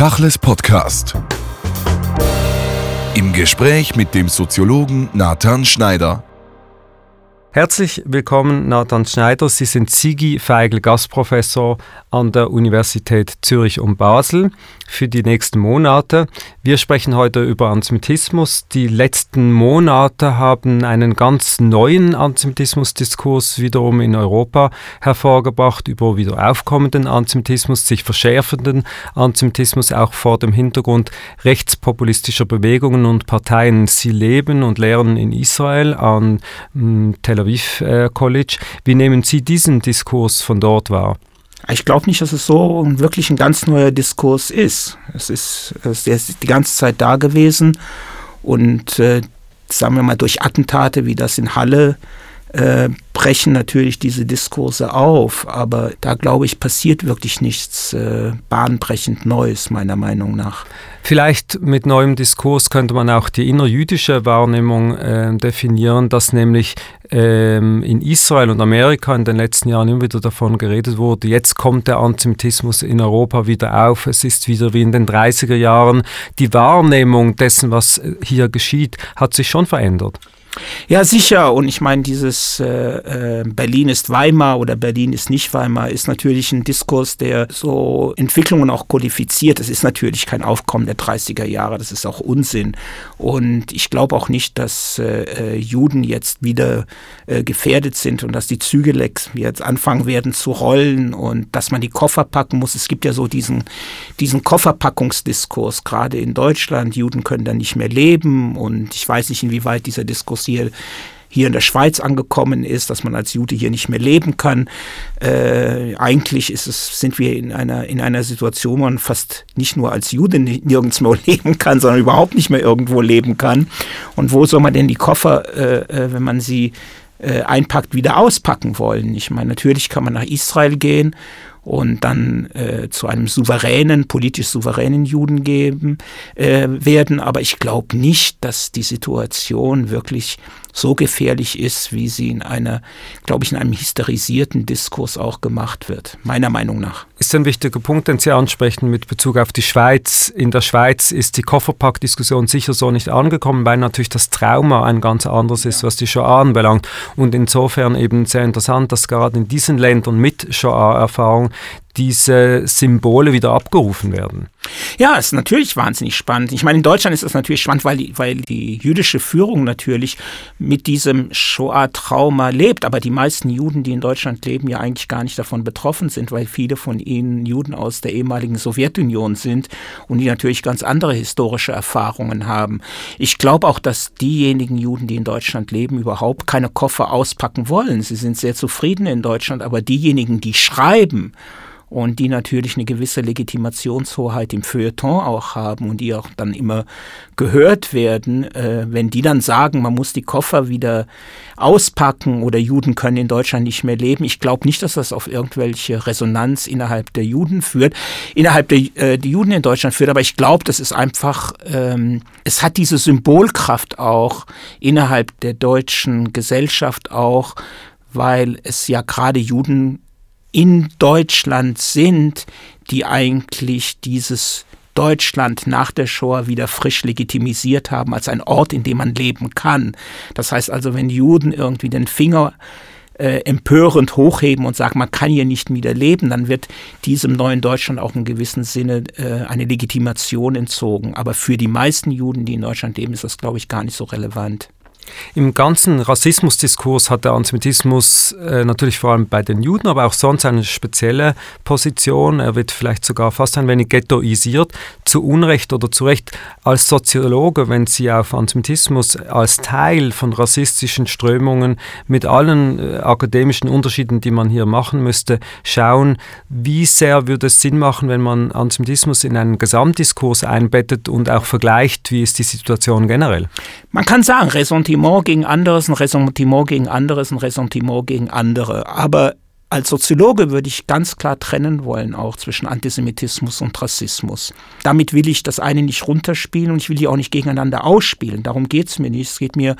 Tachles Podcast. Im Gespräch mit dem Soziologen Nathan Schneider. Herzlich willkommen, Nathan Schneider. Sie sind Sigi Feigl, Gastprofessor an der Universität Zürich und Basel für die nächsten Monate. Wir sprechen heute über Antisemitismus. Die letzten Monate haben einen ganz neuen Antisemitismus-Diskurs wiederum in Europa hervorgebracht, über wieder aufkommenden Antisemitismus, sich verschärfenden Antisemitismus, auch vor dem Hintergrund rechtspopulistischer Bewegungen und Parteien. Sie leben und lehren in Israel an hm, Tel Aviv äh, College. Wie nehmen Sie diesen Diskurs von dort wahr? Ich glaube nicht, dass es so wirklich ein ganz neuer Diskurs ist. Es ist, es ist die ganze Zeit da gewesen und äh, sagen wir mal durch Attentate wie das in Halle äh, brechen natürlich diese Diskurse auf, aber da glaube ich passiert wirklich nichts äh, bahnbrechend Neues meiner Meinung nach. Vielleicht mit neuem Diskurs könnte man auch die innerjüdische Wahrnehmung äh, definieren, dass nämlich ähm, in Israel und Amerika in den letzten Jahren immer wieder davon geredet wurde, jetzt kommt der Antisemitismus in Europa wieder auf, es ist wieder wie in den 30er Jahren. Die Wahrnehmung dessen, was hier geschieht, hat sich schon verändert. Ja, sicher. Und ich meine, dieses äh, äh, Berlin ist Weimar oder Berlin ist nicht Weimar ist natürlich ein Diskurs, der so Entwicklungen auch kodifiziert. Es ist natürlich kein Aufkommen der 30er Jahre, das ist auch Unsinn. Und ich glaube auch nicht, dass äh, äh, Juden jetzt wieder äh, gefährdet sind und dass die Züge jetzt anfangen werden zu rollen und dass man die Koffer packen muss. Es gibt ja so diesen, diesen Kofferpackungsdiskurs, gerade in Deutschland. Juden können da nicht mehr leben und ich weiß nicht, inwieweit dieser Diskurs Virus hier hier in der Schweiz angekommen ist, dass man als Jude hier nicht mehr leben kann. Äh, eigentlich ist es, sind wir in einer, in einer Situation, wo man fast nicht nur als Jude nirgends mehr leben kann, sondern überhaupt nicht mehr irgendwo leben kann. Und wo soll man denn die Koffer, äh, äh wenn man sie äh, einpackt, wieder auspacken wollen? Ich meine, natürlich kann man nach Israel gehen und dann äh, zu einem souveränen, politisch souveränen Juden geben äh, werden. Aber ich glaube nicht, dass die Situation wirklich so gefährlich ist, wie sie in einer, glaube ich, in einem hysterisierten Diskurs auch gemacht wird, meiner Meinung nach. Ist ein wichtiger Punkt, den Sie ansprechen mit Bezug auf die Schweiz. In der Schweiz ist die Kofferpack-Diskussion sicher so nicht angekommen, weil natürlich das Trauma ein ganz anderes ist, was die Shoah anbelangt. Und insofern eben sehr interessant, dass gerade in diesen Ländern mit Shoah-Erfahrung diese Symbole wieder abgerufen werden. Ja, ist natürlich wahnsinnig spannend. Ich meine, in Deutschland ist es natürlich spannend, weil die, weil die jüdische Führung natürlich mit diesem Shoah-Trauma lebt. Aber die meisten Juden, die in Deutschland leben, ja eigentlich gar nicht davon betroffen sind, weil viele von ihnen Juden aus der ehemaligen Sowjetunion sind und die natürlich ganz andere historische Erfahrungen haben. Ich glaube auch, dass diejenigen Juden, die in Deutschland leben, überhaupt keine Koffer auspacken wollen. Sie sind sehr zufrieden in Deutschland, aber diejenigen, die schreiben, und die natürlich eine gewisse Legitimationshoheit im Feuilleton auch haben und die auch dann immer gehört werden, äh, wenn die dann sagen, man muss die Koffer wieder auspacken oder Juden können in Deutschland nicht mehr leben. Ich glaube nicht, dass das auf irgendwelche Resonanz innerhalb der Juden führt, innerhalb der äh, die Juden in Deutschland führt, aber ich glaube, das ist einfach, ähm, es hat diese Symbolkraft auch innerhalb der deutschen Gesellschaft auch, weil es ja gerade Juden in Deutschland sind, die eigentlich dieses Deutschland nach der Shoah wieder frisch legitimisiert haben als ein Ort, in dem man leben kann. Das heißt also, wenn Juden irgendwie den Finger äh, empörend hochheben und sagen, man kann hier nicht wieder leben, dann wird diesem neuen Deutschland auch in gewissem Sinne äh, eine Legitimation entzogen. Aber für die meisten Juden, die in Deutschland leben, ist das, glaube ich, gar nicht so relevant. Im ganzen Rassismusdiskurs hat der Antisemitismus äh, natürlich vor allem bei den Juden, aber auch sonst eine spezielle Position. Er wird vielleicht sogar fast ein wenig ghettoisiert, zu Unrecht oder zu Recht. Als Soziologe, wenn Sie auf Antisemitismus als Teil von rassistischen Strömungen mit allen äh, akademischen Unterschieden, die man hier machen müsste, schauen, wie sehr würde es Sinn machen, wenn man Antisemitismus in einen Gesamtdiskurs einbettet und auch vergleicht, wie ist die Situation generell? Man kann sagen, Ressentiment Ressentiment gegen anderes, ein Ressentiment gegen anderes, ein Ressentiment gegen andere. Aber als Soziologe würde ich ganz klar trennen wollen, auch zwischen Antisemitismus und Rassismus. Damit will ich das eine nicht runterspielen und ich will die auch nicht gegeneinander ausspielen. Darum geht es mir nicht. Es geht mir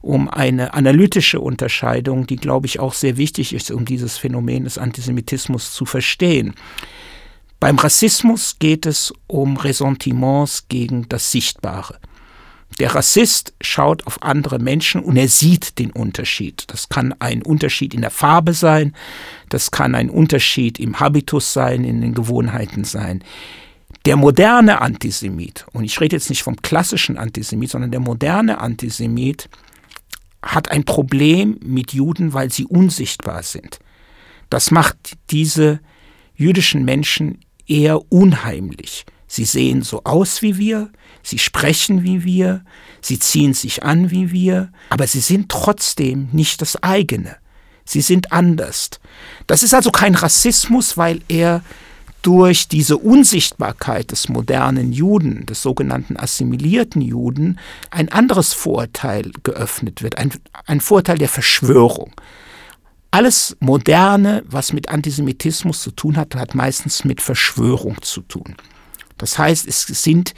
um eine analytische Unterscheidung, die, glaube ich, auch sehr wichtig ist, um dieses Phänomen des Antisemitismus zu verstehen. Beim Rassismus geht es um Ressentiments gegen das Sichtbare. Der Rassist schaut auf andere Menschen und er sieht den Unterschied. Das kann ein Unterschied in der Farbe sein, das kann ein Unterschied im Habitus sein, in den Gewohnheiten sein. Der moderne Antisemit, und ich rede jetzt nicht vom klassischen Antisemit, sondern der moderne Antisemit hat ein Problem mit Juden, weil sie unsichtbar sind. Das macht diese jüdischen Menschen eher unheimlich. Sie sehen so aus wie wir, sie sprechen wie wir, sie ziehen sich an wie wir, aber sie sind trotzdem nicht das eigene. Sie sind anders. Das ist also kein Rassismus, weil er durch diese Unsichtbarkeit des modernen Juden, des sogenannten assimilierten Juden, ein anderes Vorurteil geöffnet wird, ein, ein Vorurteil der Verschwörung. Alles Moderne, was mit Antisemitismus zu tun hat, hat meistens mit Verschwörung zu tun. Das heißt, es sind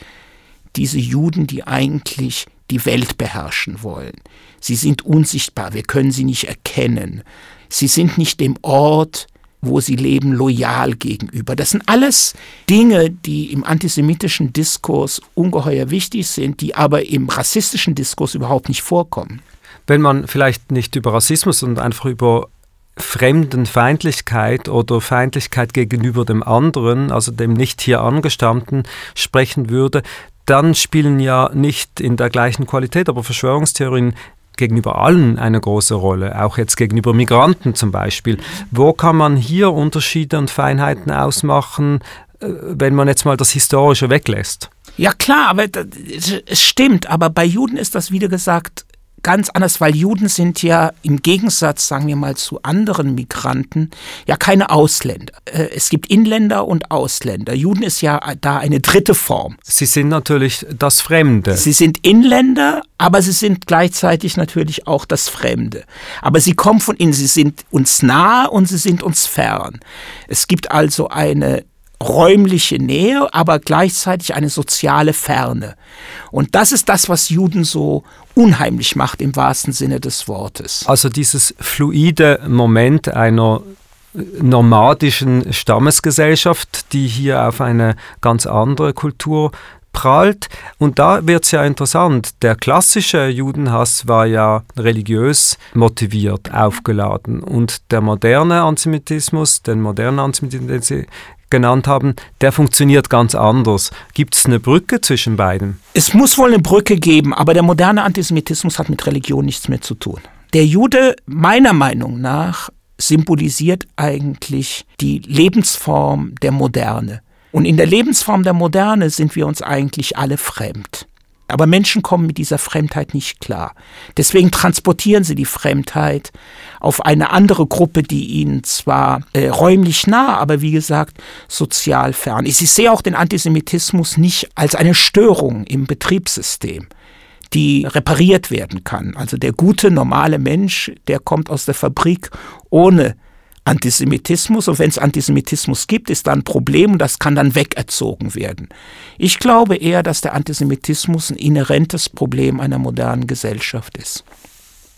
diese Juden, die eigentlich die Welt beherrschen wollen. Sie sind unsichtbar, wir können sie nicht erkennen. Sie sind nicht dem Ort, wo sie leben, loyal gegenüber. Das sind alles Dinge, die im antisemitischen Diskurs ungeheuer wichtig sind, die aber im rassistischen Diskurs überhaupt nicht vorkommen. Wenn man vielleicht nicht über Rassismus, sondern einfach über Fremdenfeindlichkeit oder Feindlichkeit gegenüber dem anderen, also dem nicht hier angestammten, sprechen würde, dann spielen ja nicht in der gleichen Qualität, aber Verschwörungstheorien gegenüber allen eine große Rolle, auch jetzt gegenüber Migranten zum Beispiel. Wo kann man hier Unterschiede und Feinheiten ausmachen, äh, wenn man jetzt mal das Historische weglässt? Ja klar, aber es stimmt, aber bei Juden ist das, wie gesagt, ganz anders, weil Juden sind ja im Gegensatz, sagen wir mal, zu anderen Migranten ja keine Ausländer. Äh, es gibt Inländer und Ausländer. Juden ist ja da eine dritte Form. Sie sind natürlich das Fremde. Sie sind Inländer, aber sie sind gleichzeitig natürlich auch das Fremde. Aber sie kommen von innen, sie sind uns nah und sie sind uns fern. Es gibt also eine räumliche Nähe, aber gleichzeitig eine soziale Ferne. Und das ist das, was Juden so unheimlich macht im wahrsten Sinne des Wortes. Also dieses fluide Moment einer nomadischen Stammesgesellschaft, die hier auf eine ganz andere Kultur prallt. Und da wird es ja interessant. Der klassische Judenhass war ja religiös motiviert, aufgeladen. Und der moderne Antisemitismus, den modernen Antisemitismus, genannt haben, der funktioniert ganz anders. Gibt es eine Brücke zwischen beiden? Es muss wohl eine Brücke geben, aber der moderne Antisemitismus hat mit Religion nichts mehr zu tun. Der Jude, meiner Meinung nach, symbolisiert eigentlich die Lebensform der Moderne. Und in der Lebensform der Moderne sind wir uns eigentlich alle fremd. Aber Menschen kommen mit dieser Fremdheit nicht klar. Deswegen transportieren sie die Fremdheit auf eine andere Gruppe, die ihnen zwar äh, räumlich nah, aber wie gesagt sozial fern ist. Ich sehe auch den Antisemitismus nicht als eine Störung im Betriebssystem die repariert werden kann. Also der gute, normale Mensch, der kommt aus der Fabrik ohne Antisemitismus und wenn es Antisemitismus gibt, ist da ein Problem und das kann dann wegerzogen werden. Ich glaube eher, dass der Antisemitismus ein inhärentes Problem einer modernen Gesellschaft ist.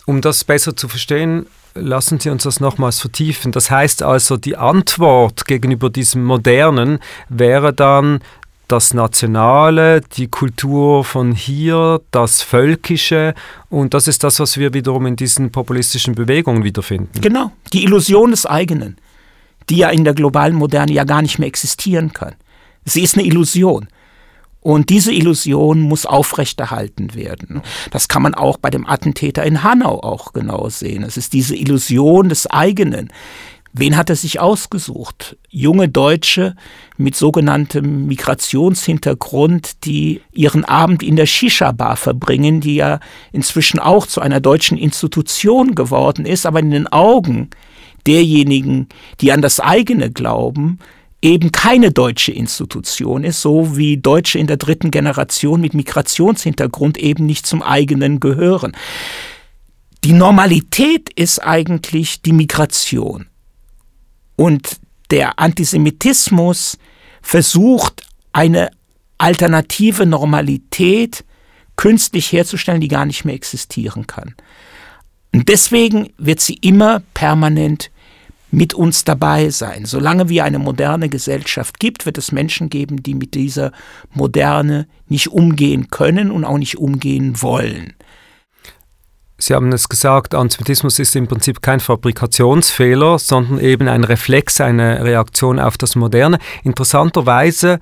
Um das besser zu verstehen, lassen Sie uns das nochmals vertiefen. Das heißt also, die Antwort gegenüber diesem Modernen wäre dann das Nationale, die Kultur von hier, das Völkische und das ist das, was wir wiederum in diesen populistischen Bewegungen wiederfinden. Genau, die Illusion des eigenen, die ja in der globalen Moderne ja gar nicht mehr existieren kann. Sie ist eine Illusion. Und diese Illusion muss aufrechterhalten werden. Das kann man auch bei dem Attentäter in Hanau auch genau sehen. Es ist diese Illusion des eigenen, Wen hat er sich ausgesucht? Junge Deutsche mit sogenanntem Migrationshintergrund, die ihren Abend in der Shisha-Bar verbringen, die ja inzwischen auch zu einer deutschen Institution geworden ist, aber in den Augen derjenigen, die an das eigene glauben, eben keine deutsche Institution ist, so wie Deutsche in der dritten Generation mit Migrationshintergrund eben nicht zum eigenen gehören. Die Normalität ist eigentlich die Migration. Und der Antisemitismus versucht eine alternative Normalität künstlich herzustellen, die gar nicht mehr existieren kann. Und deswegen wird sie immer permanent mit uns dabei sein. Solange wir eine moderne Gesellschaft gibt, wird es Menschen geben, die mit dieser Moderne nicht umgehen können und auch nicht umgehen wollen. Sie haben es gesagt, Antisemitismus ist im Prinzip kein Fabrikationsfehler, sondern eben ein Reflex, eine Reaktion auf das Moderne. Interessanterweise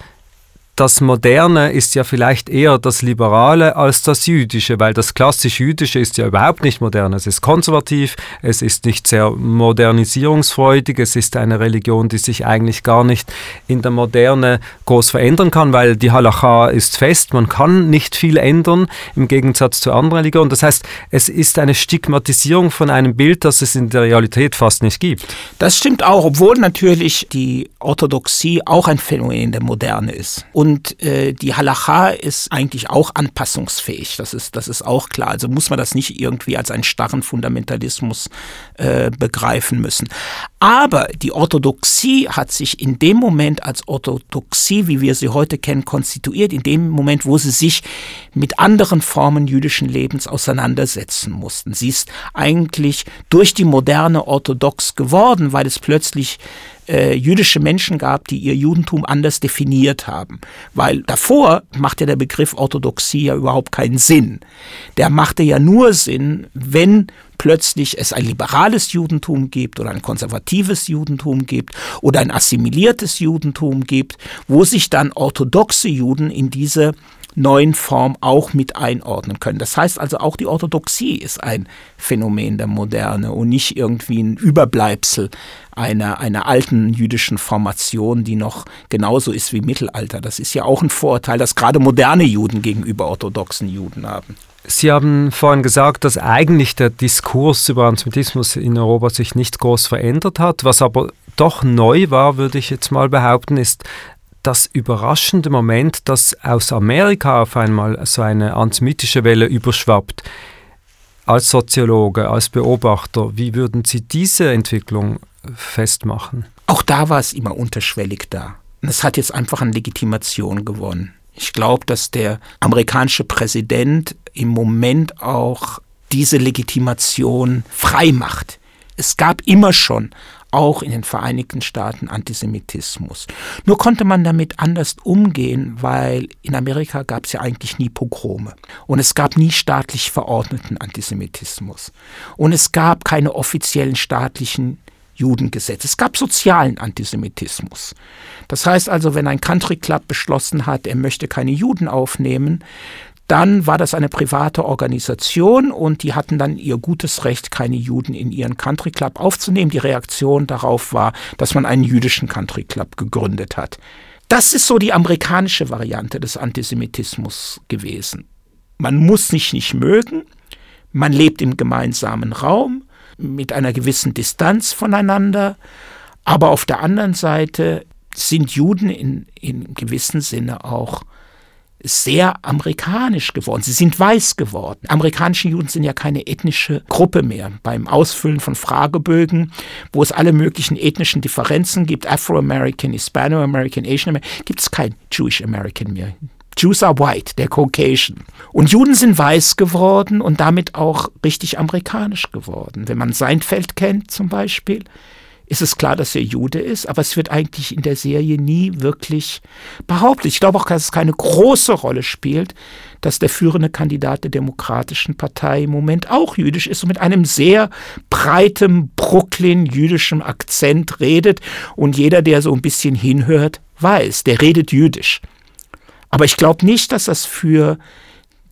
das Moderne ist ja vielleicht eher das Liberale als das Jüdische, weil das klassisch Jüdische ist ja überhaupt nicht modern. Es ist konservativ, es ist nicht sehr modernisierungsfreudig, es ist eine Religion, die sich eigentlich gar nicht in der Moderne groß verändern kann, weil die Halacha ist fest, man kann nicht viel ändern im Gegensatz zu anderen Religionen. Das heißt, es ist eine Stigmatisierung von einem Bild, das es in der Realität fast nicht gibt. Das stimmt auch, obwohl natürlich die Orthodoxie auch ein Phänomen der Moderne ist. Und und äh, die Halacha ist eigentlich auch anpassungsfähig. Das ist, das ist auch klar. Also muss man das nicht irgendwie als einen starren Fundamentalismus äh, begreifen müssen. Aber die Orthodoxie hat sich in dem Moment als Orthodoxie, wie wir sie heute kennen, konstituiert, in dem Moment, wo sie sich mit anderen Formen jüdischen Lebens auseinandersetzen mussten. Sie ist eigentlich durch die moderne orthodox geworden, weil es plötzlich äh, jüdische Menschen gab, die ihr Judentum anders definiert haben. Weil davor machte der Begriff Orthodoxie ja überhaupt keinen Sinn. Der machte ja nur Sinn, wenn plötzlich es ein liberales Judentum gibt oder ein konservatives Judentum gibt oder ein assimiliertes Judentum gibt, wo sich dann orthodoxe Juden in diese neuen Form auch mit einordnen können. Das heißt also, auch die Orthodoxie ist ein Phänomen der Moderne und nicht irgendwie ein Überbleibsel einer, einer alten jüdischen Formation, die noch genauso ist wie Mittelalter. Das ist ja auch ein Vorurteil, das gerade moderne Juden gegenüber orthodoxen Juden haben. Sie haben vorhin gesagt, dass eigentlich der Diskurs über Antisemitismus in Europa sich nicht groß verändert hat. Was aber doch neu war, würde ich jetzt mal behaupten, ist das überraschende Moment, dass aus Amerika auf einmal so eine antisemitische Welle überschwappt. Als Soziologe, als Beobachter, wie würden Sie diese Entwicklung festmachen? Auch da war es immer unterschwellig da. Es hat jetzt einfach an Legitimation gewonnen. Ich glaube, dass der amerikanische Präsident im Moment auch diese Legitimation frei macht. Es gab immer schon auch in den Vereinigten Staaten Antisemitismus. Nur konnte man damit anders umgehen, weil in Amerika gab es ja eigentlich nie Pogrome und es gab nie staatlich verordneten Antisemitismus und es gab keine offiziellen staatlichen Judengesetze. Es gab sozialen Antisemitismus. Das heißt also, wenn ein Country Club beschlossen hat, er möchte keine Juden aufnehmen, dann war das eine private Organisation und die hatten dann ihr gutes Recht, keine Juden in ihren Country Club aufzunehmen. Die Reaktion darauf war, dass man einen jüdischen Country Club gegründet hat. Das ist so die amerikanische Variante des Antisemitismus gewesen. Man muss sich nicht mögen, man lebt im gemeinsamen Raum mit einer gewissen Distanz voneinander, aber auf der anderen Seite sind Juden in, in gewissem Sinne auch sehr amerikanisch geworden. Sie sind weiß geworden. Amerikanische Juden sind ja keine ethnische Gruppe mehr. Beim Ausfüllen von Fragebögen, wo es alle möglichen ethnischen Differenzen gibt, Afro-American, Hispano-American, Asian-American, gibt es kein Jewish American mehr. Jews are white, der Caucasian. Und Juden sind weiß geworden und damit auch richtig amerikanisch geworden. Wenn man Seinfeld kennt zum Beispiel, ist es klar, dass er Jude ist, aber es wird eigentlich in der Serie nie wirklich behauptet. Ich glaube auch, dass es keine große Rolle spielt, dass der führende Kandidat der Demokratischen Partei im Moment auch jüdisch ist und mit einem sehr breiten Brooklyn-jüdischen Akzent redet. Und jeder, der so ein bisschen hinhört, weiß, der redet jüdisch. Aber ich glaube nicht, dass das für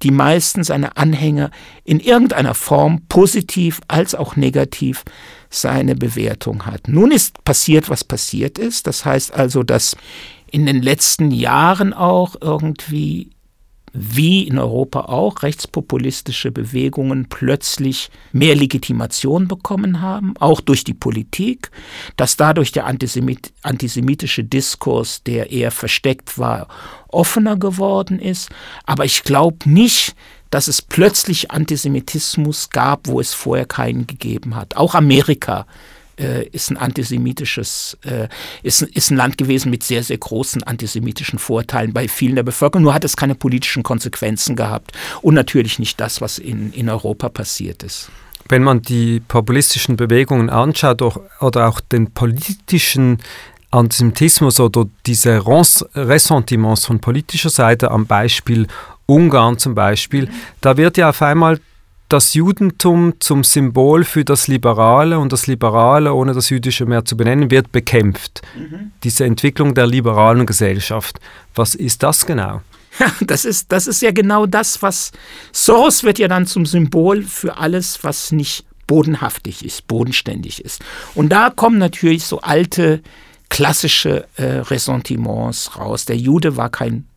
die meisten seiner Anhänger in irgendeiner Form positiv als auch negativ seine Bewertung hat. Nun ist passiert, was passiert ist. Das heißt also, dass in den letzten Jahren auch irgendwie wie in Europa auch rechtspopulistische Bewegungen plötzlich mehr Legitimation bekommen haben, auch durch die Politik, dass dadurch der Antisemit antisemitische Diskurs, der eher versteckt war, offener geworden ist. Aber ich glaube nicht, dass es plötzlich Antisemitismus gab, wo es vorher keinen gegeben hat. Auch Amerika äh, ist ein antisemitisches, äh, ist, ist ein Land gewesen mit sehr, sehr großen antisemitischen Vorteilen bei vielen der Bevölkerung. Nur hat es keine politischen Konsequenzen gehabt und natürlich nicht das, was in, in Europa passiert ist. wenn man die populistischen Bewegungen anschaut oder auch den politischen Antisemitismus oder diese Ressentiments von politischer Seite am Beispiel Ungarn zum Beispiel, da wird ja auf einmal das Judentum zum Symbol für das Liberale und das Liberale, ohne das Jüdische mehr zu benennen, wird bekämpft. Mhm. Diese Entwicklung der liberalen Gesellschaft. Was ist das genau? Ja, das ist, das ist ja genau das, was Soros wird ja dann zum Symbol für alles, was nicht bodenhaftig ist, bodenständig ist. Und da kommen natürlich so alte klassische äh, Ressentiments raus. Der Jude war kein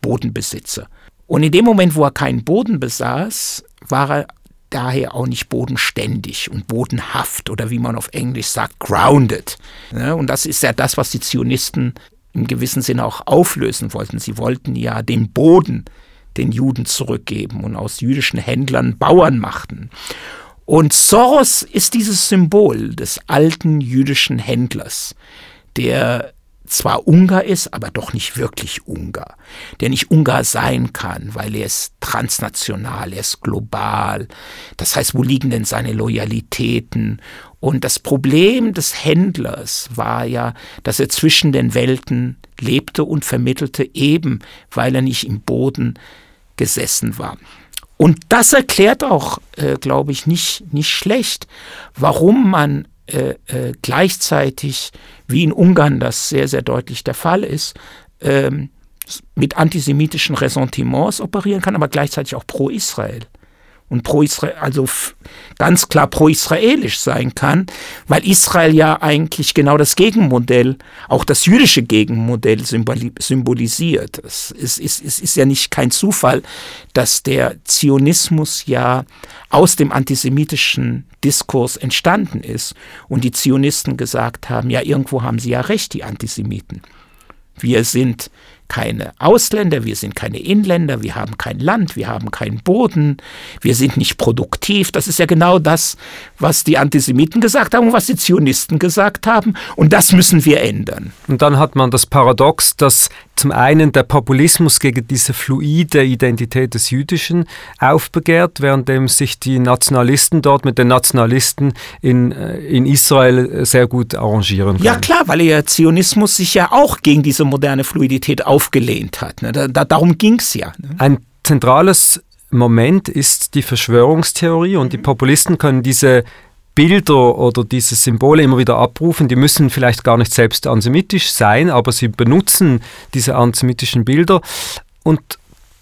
Bodenbesitzer. Und in dem Moment, wo er keinen Boden besaß, war er daher auch nicht bodenständig und bodenhaft oder wie man auf Englisch sagt, grounded. Und das ist ja das, was die Zionisten im gewissen Sinne auch auflösen wollten. Sie wollten ja den Boden den Juden zurückgeben und aus jüdischen Händlern Bauern machten. Und Soros ist dieses Symbol des alten jüdischen Händlers, der zwar Ungar ist, aber doch nicht wirklich Ungar. Der nicht Ungar sein kann, weil er ist transnational, er ist global. Das heißt, wo liegen denn seine Loyalitäten? Und das Problem des Händlers war ja, dass er zwischen den Welten lebte und vermittelte, eben weil er nicht im Boden gesessen war. Und das erklärt auch, äh, glaube ich, nicht, nicht schlecht, warum man äh, äh, gleichzeitig, wie in Ungarn das sehr, sehr deutlich der Fall ist, ähm, mit antisemitischen Ressentiments operieren kann, aber gleichzeitig auch pro Israel und pro Israel, also ganz klar pro-israelisch sein kann, weil Israel ja eigentlich genau das Gegenmodell, auch das jüdische Gegenmodell symbolisiert. Es ist, ist, es ist ja nicht kein Zufall, dass der Zionismus ja aus dem antisemitischen Diskurs entstanden ist und die Zionisten gesagt haben, ja, irgendwo haben sie ja recht, die Antisemiten. Wir sind keine Ausländer, wir sind keine Inländer, wir haben kein Land, wir haben keinen Boden, wir sind nicht produktiv. Das ist ja genau das, was die Antisemiten gesagt haben und was die Zionisten gesagt haben. Und das müssen wir ändern. Und dann hat man das Paradox, dass zum einen der Populismus gegen diese fluide Identität des Jüdischen aufbegehrt, währenddem sich die Nationalisten dort mit den Nationalisten in, äh, in Israel sehr gut arrangieren können. Ja klar, weil der Zionismus sich ja auch gegen diese moderne Fluidität aufgelehnt hat. Ne? Da, da, darum ging es ja. Ne? Ein zentrales Moment ist die Verschwörungstheorie und die Populisten können diese Bilder oder diese Symbole immer wieder abrufen. Die müssen vielleicht gar nicht selbst antisemitisch sein, aber sie benutzen diese antisemitischen Bilder. Und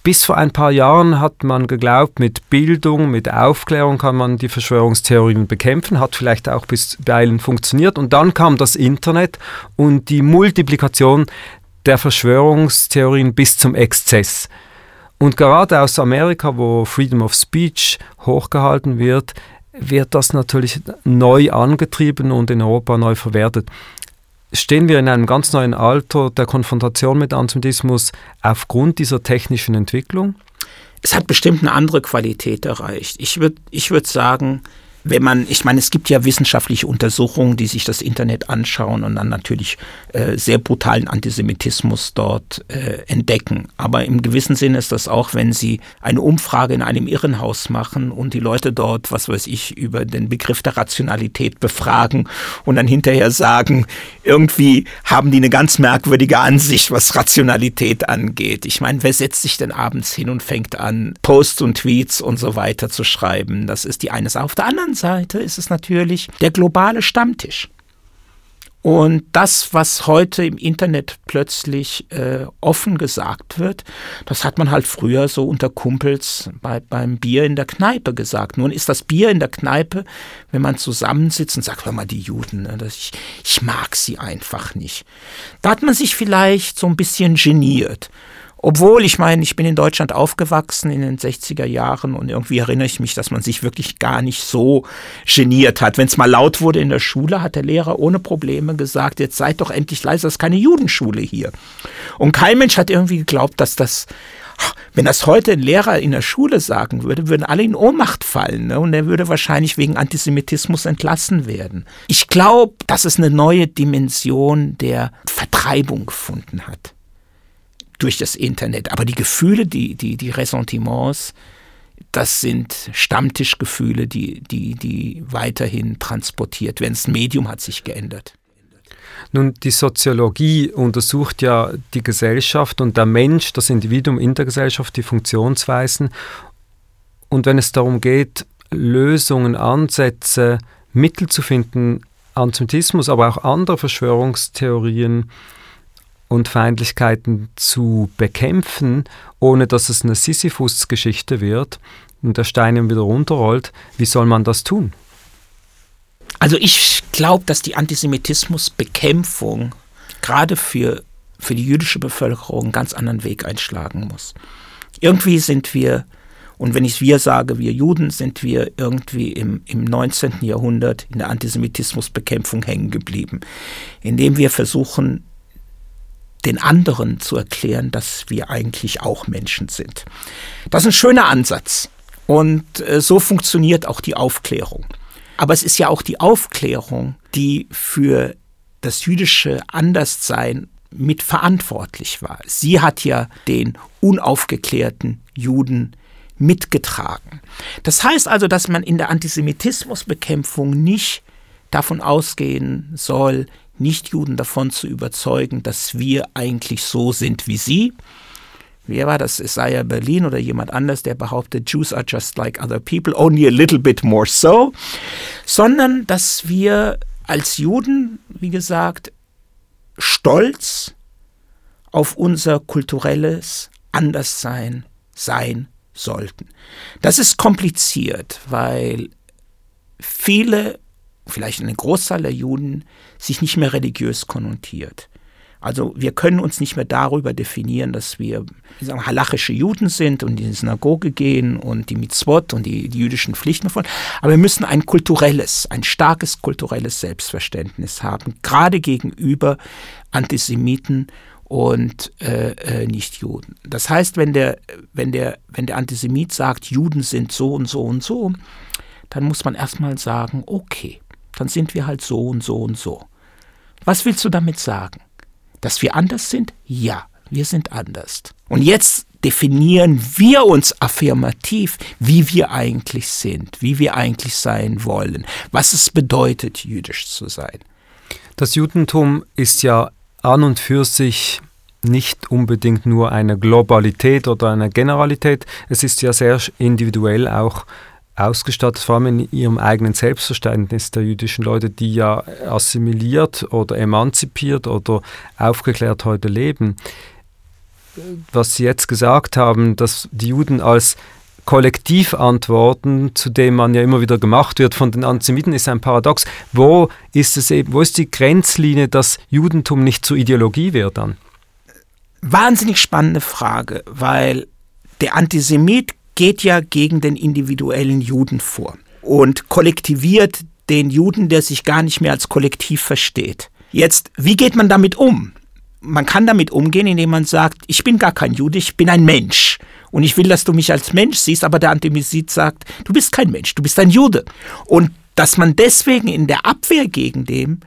bis vor ein paar Jahren hat man geglaubt, mit Bildung, mit Aufklärung kann man die Verschwörungstheorien bekämpfen, hat vielleicht auch bisweilen funktioniert. Und dann kam das Internet und die Multiplikation der Verschwörungstheorien bis zum Exzess. Und gerade aus Amerika, wo Freedom of Speech hochgehalten wird, wird das natürlich neu angetrieben und in Europa neu verwertet. Stehen wir in einem ganz neuen Alter der Konfrontation mit Antisemitismus aufgrund dieser technischen Entwicklung? Es hat bestimmt eine andere Qualität erreicht. Ich würde ich würd sagen, wenn man, ich meine, es gibt ja wissenschaftliche Untersuchungen, die sich das Internet anschauen und dann natürlich äh, sehr brutalen Antisemitismus dort äh, entdecken. Aber im gewissen Sinne ist das auch, wenn Sie eine Umfrage in einem Irrenhaus machen und die Leute dort, was weiß ich, über den Begriff der Rationalität befragen und dann hinterher sagen, irgendwie haben die eine ganz merkwürdige Ansicht, was Rationalität angeht. Ich meine, wer setzt sich denn abends hin und fängt an, Posts und Tweets und so weiter zu schreiben? Das ist die eine Sache. Auf der anderen anderen Seite ist es natürlich der globale Stammtisch. Und das, was heute im Internet plötzlich äh, offen gesagt wird, das hat man halt früher so unter Kumpels bei, beim Bier in der Kneipe gesagt. Nun ist das Bier in der Kneipe, wenn man zusammensitzt und sagt, hör mal, die Juden, ne, ich, ich mag sie einfach nicht. Da hat man sich vielleicht so ein bisschen geniert. Obwohl, ich meine, ich bin in Deutschland aufgewachsen in den 60er Jahren und irgendwie erinnere ich mich, dass man sich wirklich gar nicht so geniert hat. Wenn es mal laut wurde in der Schule, hat der Lehrer ohne Probleme gesagt, jetzt seid doch endlich leise, das ist keine Judenschule hier. Und kein Mensch hat irgendwie geglaubt, dass das wenn das heute ein Lehrer in der Schule sagen würde, würden alle in Ohnmacht fallen ne? und er würde wahrscheinlich wegen Antisemitismus entlassen werden. Ich glaube, dass es eine neue Dimension der Vertreibung gefunden hat durch das Internet. Aber die Gefühle, die, die, die Ressentiments, das sind Stammtischgefühle, die, die, die weiterhin transportiert werden. Das Medium hat sich geändert. Nun, die Soziologie untersucht ja die Gesellschaft und der Mensch, das Individuum in der Gesellschaft, die Funktionsweisen. Und wenn es darum geht, Lösungen, Ansätze, Mittel zu finden, Antisemitismus, aber auch andere Verschwörungstheorien und Feindlichkeiten zu bekämpfen, ohne dass es eine Sisyphus-Geschichte wird und der Stein wieder runterrollt, wie soll man das tun? Also ich glaube, dass die Antisemitismusbekämpfung gerade für, für die jüdische Bevölkerung einen ganz anderen Weg einschlagen muss. Irgendwie sind wir, und wenn ich wir sage, wir Juden, sind wir irgendwie im, im 19. Jahrhundert in der Antisemitismusbekämpfung hängen geblieben, indem wir versuchen, den anderen zu erklären, dass wir eigentlich auch Menschen sind. Das ist ein schöner Ansatz. Und äh, so funktioniert auch die Aufklärung. Aber es ist ja auch die Aufklärung, die für das jüdische Anderssein mitverantwortlich war. Sie hat ja den unaufgeklärten Juden mitgetragen. Das heißt also, dass man in der Antisemitismusbekämpfung nicht davon ausgehen soll, Nichtjuden davon zu überzeugen, dass wir eigentlich so sind wie sie, wer war das, Isaiah Berlin oder jemand anders, der behauptet, Jews are just like other people, only a little bit more so, sondern dass wir als Juden, wie gesagt, stolz auf unser kulturelles Anderssein sein sollten. Das ist kompliziert, weil viele, vielleicht eine Großzahl der Juden, sich nicht mehr religiös konnotiert. Also wir können uns nicht mehr darüber definieren, dass wir sagen, halachische Juden sind und in die Synagoge gehen und die Mitzvot und die, die jüdischen Pflichten von. Aber wir müssen ein kulturelles, ein starkes kulturelles Selbstverständnis haben, gerade gegenüber Antisemiten und äh, äh, Nichtjuden. Das heißt, wenn der, wenn, der, wenn der Antisemit sagt, Juden sind so und so und so, dann muss man erstmal sagen, okay, dann sind wir halt so und so und so. Was willst du damit sagen? Dass wir anders sind? Ja, wir sind anders. Und jetzt definieren wir uns affirmativ, wie wir eigentlich sind, wie wir eigentlich sein wollen, was es bedeutet, jüdisch zu sein. Das Judentum ist ja an und für sich nicht unbedingt nur eine Globalität oder eine Generalität. Es ist ja sehr individuell auch ausgestattet, vor allem in ihrem eigenen Selbstverständnis der jüdischen Leute, die ja assimiliert oder emanzipiert oder aufgeklärt heute leben. Was Sie jetzt gesagt haben, dass die Juden als Kollektiv antworten, zu dem man ja immer wieder gemacht wird von den Antisemiten, ist ein Paradox. Wo ist es eben, wo ist die Grenzlinie, dass Judentum nicht zur Ideologie wird dann? Wahnsinnig spannende Frage, weil der Antisemit geht ja gegen den individuellen Juden vor und kollektiviert den Juden, der sich gar nicht mehr als Kollektiv versteht. Jetzt, wie geht man damit um? Man kann damit umgehen, indem man sagt, ich bin gar kein Jude, ich bin ein Mensch. Und ich will, dass du mich als Mensch siehst, aber der Antisemit sagt, du bist kein Mensch, du bist ein Jude. Und dass man deswegen in der Abwehr gegen dem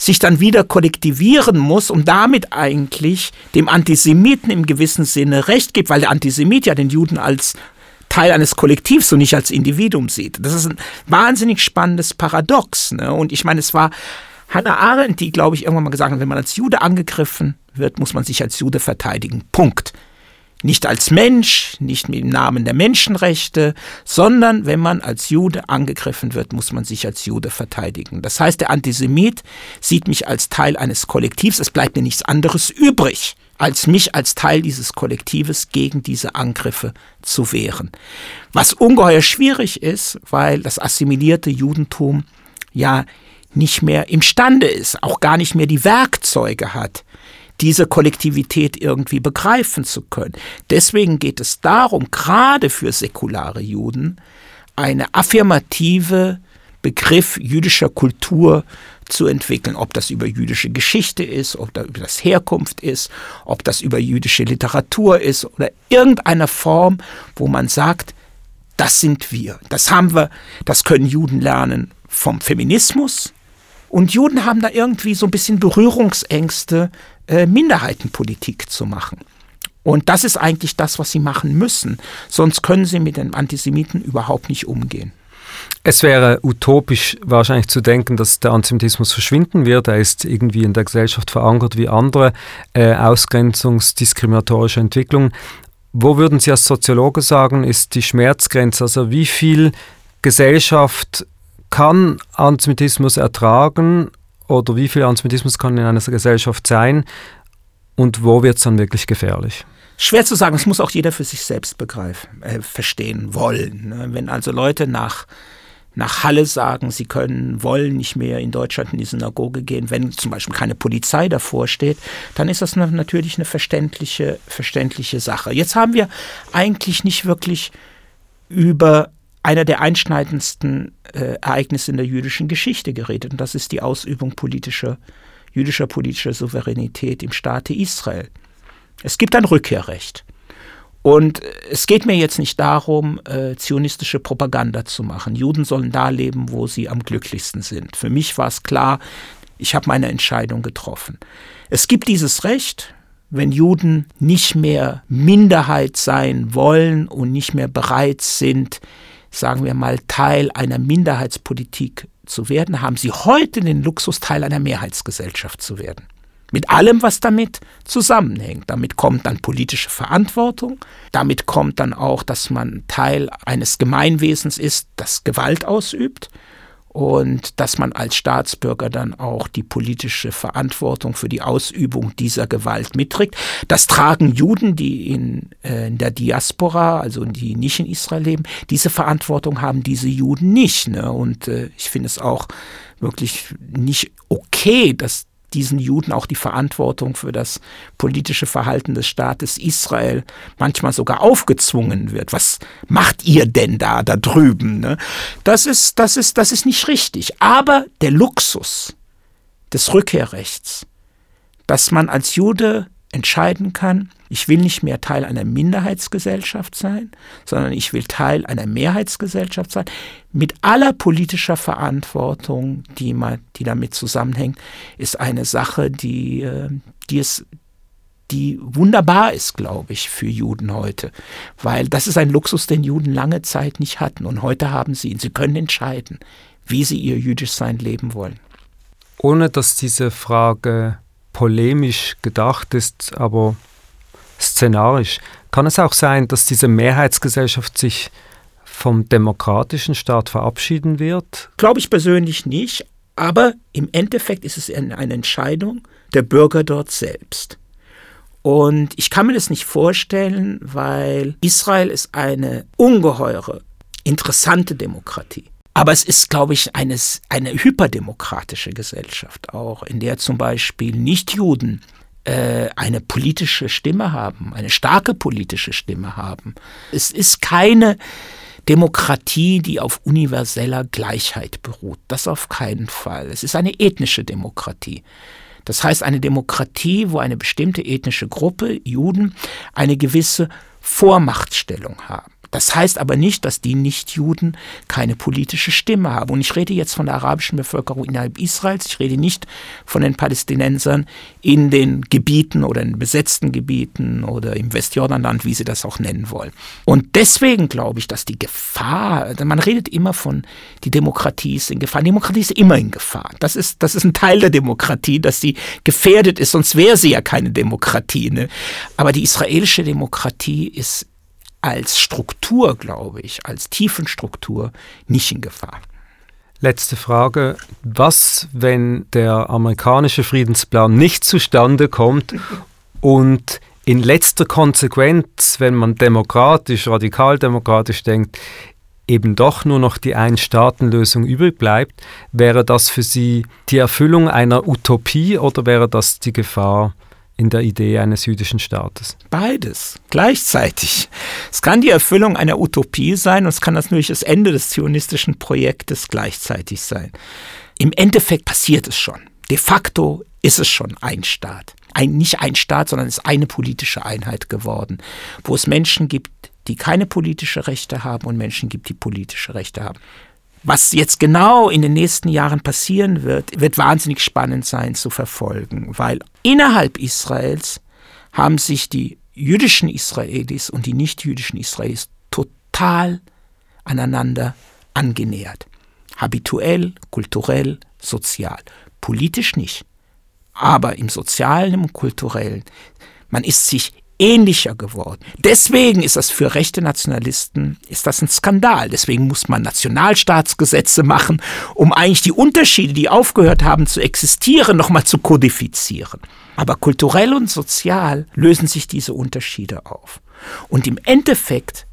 sich dann wieder kollektivieren muss und damit eigentlich dem Antisemiten im gewissen Sinne Recht gibt, weil der Antisemit ja den Juden als Teil eines Kollektivs und nicht als Individuum sieht. Das ist ein wahnsinnig spannendes Paradox. Ne? Und ich meine, es war Hannah Arendt, die, glaube ich, irgendwann mal gesagt hat, wenn man als Jude angegriffen wird, muss man sich als Jude verteidigen. Punkt. Nicht als Mensch, nicht dem Namen der Menschenrechte, sondern wenn man als Jude angegriffen wird, muss man sich als Jude verteidigen. Das heißt, der Antisemit sieht mich als Teil eines Kollektivs, es bleibt mir nichts anderes übrig, als mich als Teil dieses Kollektives gegen diese Angriffe zu wehren. Was ungeheuer schwierig ist, weil das assimilierte Judentum ja nicht mehr imstande ist, auch gar nicht mehr die Werkzeuge hat, diese Kollektivität irgendwie begreifen zu können. Deswegen geht es darum, gerade für säkulare Juden, eine affirmative Begriff jüdischer Kultur zu entwickeln, ob das über jüdische Geschichte ist, ob das über das Herkunft ist, ob das über jüdische Literatur ist oder irgendeiner Form, wo man sagt, das sind wir, das haben wir, das können Juden lernen vom Feminismus. Und Juden haben da irgendwie so ein bisschen Berührungsängste äh, Minderheitenpolitik zu machen. Und das ist eigentlich das, was sie machen müssen. Sonst können sie mit den Antisemiten überhaupt nicht umgehen. Es wäre utopisch wahrscheinlich zu denken, dass der Antisemitismus verschwinden wird. Er ist irgendwie in der Gesellschaft verankert wie andere äh, ausgrenzungsdiskriminatorische Entwicklungen. Wo würden Sie als Soziologe sagen, ist die Schmerzgrenze? Also wie viel Gesellschaft kann Antisemitismus ertragen oder wie viel Antisemitismus kann in einer Gesellschaft sein und wo wird es dann wirklich gefährlich? Schwer zu sagen, das muss auch jeder für sich selbst begreifen, äh, verstehen wollen. Ne? Wenn also Leute nach nach Halle sagen, sie können, wollen nicht mehr in Deutschland in die Synagoge gehen, wenn zum Beispiel keine Polizei davor steht, dann ist das natürlich eine verständliche, verständliche Sache. Jetzt haben wir eigentlich nicht wirklich über einer der einschneidendsten äh, Ereignisse in der jüdischen Geschichte geredet, und das ist die Ausübung politischer, jüdischer politischer Souveränität im Staate Israel. Es gibt ein Rückkehrrecht. Und es geht mir jetzt nicht darum, äh, zionistische Propaganda zu machen. Juden sollen da leben, wo sie am glücklichsten sind. Für mich war es klar, ich habe meine Entscheidung getroffen. Es gibt dieses Recht, wenn Juden nicht mehr Minderheit sein wollen und nicht mehr bereit sind, sagen wir mal, Teil einer Minderheitspolitik zu werden, haben sie heute den Luxus, Teil einer Mehrheitsgesellschaft zu werden. Mit allem, was damit zusammenhängt. Damit kommt dann politische Verantwortung. Damit kommt dann auch, dass man Teil eines Gemeinwesens ist, das Gewalt ausübt. Und dass man als Staatsbürger dann auch die politische Verantwortung für die Ausübung dieser Gewalt mitträgt. Das tragen Juden, die in, äh, in der Diaspora, also die nicht in Israel leben. Diese Verantwortung haben diese Juden nicht. Ne? Und äh, ich finde es auch wirklich nicht okay, dass diesen Juden auch die Verantwortung für das politische Verhalten des Staates Israel manchmal sogar aufgezwungen wird. Was macht ihr denn da, da drüben? Ne? Das, ist, das, ist, das ist nicht richtig. Aber der Luxus des Rückkehrrechts, dass man als Jude entscheiden kann, ich will nicht mehr Teil einer Minderheitsgesellschaft sein, sondern ich will Teil einer Mehrheitsgesellschaft sein, mit aller politischer Verantwortung, die, man, die damit zusammenhängt, ist eine Sache, die, äh, die es die wunderbar ist, glaube ich, für Juden heute. Weil das ist ein Luxus, den Juden lange Zeit nicht hatten. Und heute haben sie ihn. Sie können entscheiden, wie sie ihr jüdisch Sein leben wollen. Ohne dass diese Frage polemisch gedacht ist, aber szenarisch. Kann es auch sein, dass diese Mehrheitsgesellschaft sich vom demokratischen Staat verabschieden wird? Glaube ich persönlich nicht, aber im Endeffekt ist es eine Entscheidung der Bürger dort selbst. Und ich kann mir das nicht vorstellen, weil Israel ist eine ungeheure, interessante Demokratie. Aber es ist, glaube ich, eine, eine hyperdemokratische Gesellschaft auch, in der zum Beispiel Nichtjuden äh, eine politische Stimme haben, eine starke politische Stimme haben. Es ist keine Demokratie, die auf universeller Gleichheit beruht. Das auf keinen Fall. Es ist eine ethnische Demokratie. Das heißt eine Demokratie, wo eine bestimmte ethnische Gruppe, Juden, eine gewisse Vormachtstellung haben. Das heißt aber nicht, dass die Nichtjuden keine politische Stimme haben. Und ich rede jetzt von der arabischen Bevölkerung innerhalb Israels. Ich rede nicht von den Palästinensern in den Gebieten oder in besetzten Gebieten oder im Westjordanland, wie sie das auch nennen wollen. Und deswegen glaube ich, dass die Gefahr, man redet immer von, die Demokratie ist in Gefahr. Demokratie ist immer in Gefahr. Das ist, das ist ein Teil der Demokratie, dass sie gefährdet ist, sonst wäre sie ja keine Demokratie. Ne? Aber die israelische Demokratie ist als Struktur, glaube ich, als Tiefenstruktur nicht in Gefahr. Letzte Frage. Was, wenn der amerikanische Friedensplan nicht zustande kommt und in letzter Konsequenz, wenn man demokratisch, radikaldemokratisch denkt, eben doch nur noch die Ein-Staaten-Lösung übrig bleibt, wäre das für Sie die Erfüllung einer Utopie oder wäre das die Gefahr in der Idee eines jüdischen Staates? Beides, gleichzeitig. Es kann die Erfüllung einer Utopie sein und es kann natürlich das Ende des zionistischen Projektes gleichzeitig sein. Im Endeffekt passiert es schon. De facto ist es schon ein Staat. Ein, nicht ein Staat, sondern es ist eine politische Einheit geworden, wo es Menschen gibt, die keine politische Rechte haben und Menschen gibt, die politische Rechte haben. Was jetzt genau in den nächsten Jahren passieren wird, wird wahnsinnig spannend sein zu verfolgen, weil innerhalb Israels haben sich die jüdischen Israelis und die nicht-jüdischen Israelis total aneinander angenähert. Habituell, kulturell, sozial. Politisch nicht. Aber im sozialen und kulturellen. Man ist sich ähnlicher geworden. Deswegen ist das für rechte Nationalisten ist das ein Skandal. Deswegen muss man Nationalstaatsgesetze machen, um eigentlich die Unterschiede, die aufgehört haben zu existieren, nochmal zu kodifizieren. Aber kulturell und sozial lösen sich diese Unterschiede auf. Und im Endeffekt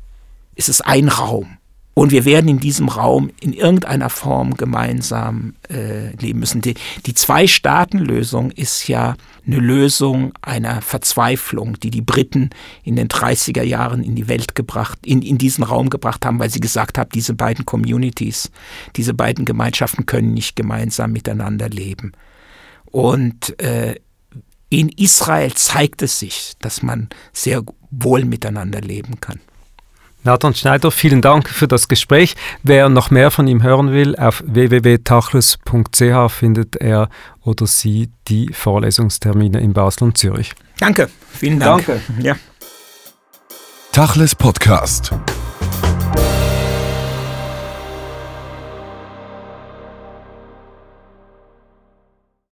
ist es ein Raum. Und wir werden in diesem Raum in irgendeiner Form gemeinsam äh, leben müssen. Die, die Zwei-Staaten-Lösung ist ja eine Lösung einer Verzweiflung, die die Briten in den 30er Jahren in die Welt gebracht, in, in diesen Raum gebracht haben, weil sie gesagt haben, diese beiden Communities, diese beiden Gemeinschaften können nicht gemeinsam miteinander leben. Und äh, in Israel zeigt es sich, dass man sehr wohl miteinander leben kann. Nathan Schneider, vielen Dank für das Gespräch. Wer noch mehr von ihm hören will, auf www.tachles.ch findet er oder sie die Vorlesungstermine in Basel und Zürich. Danke, vielen Dank. Danke. Ja. Tachles Podcast.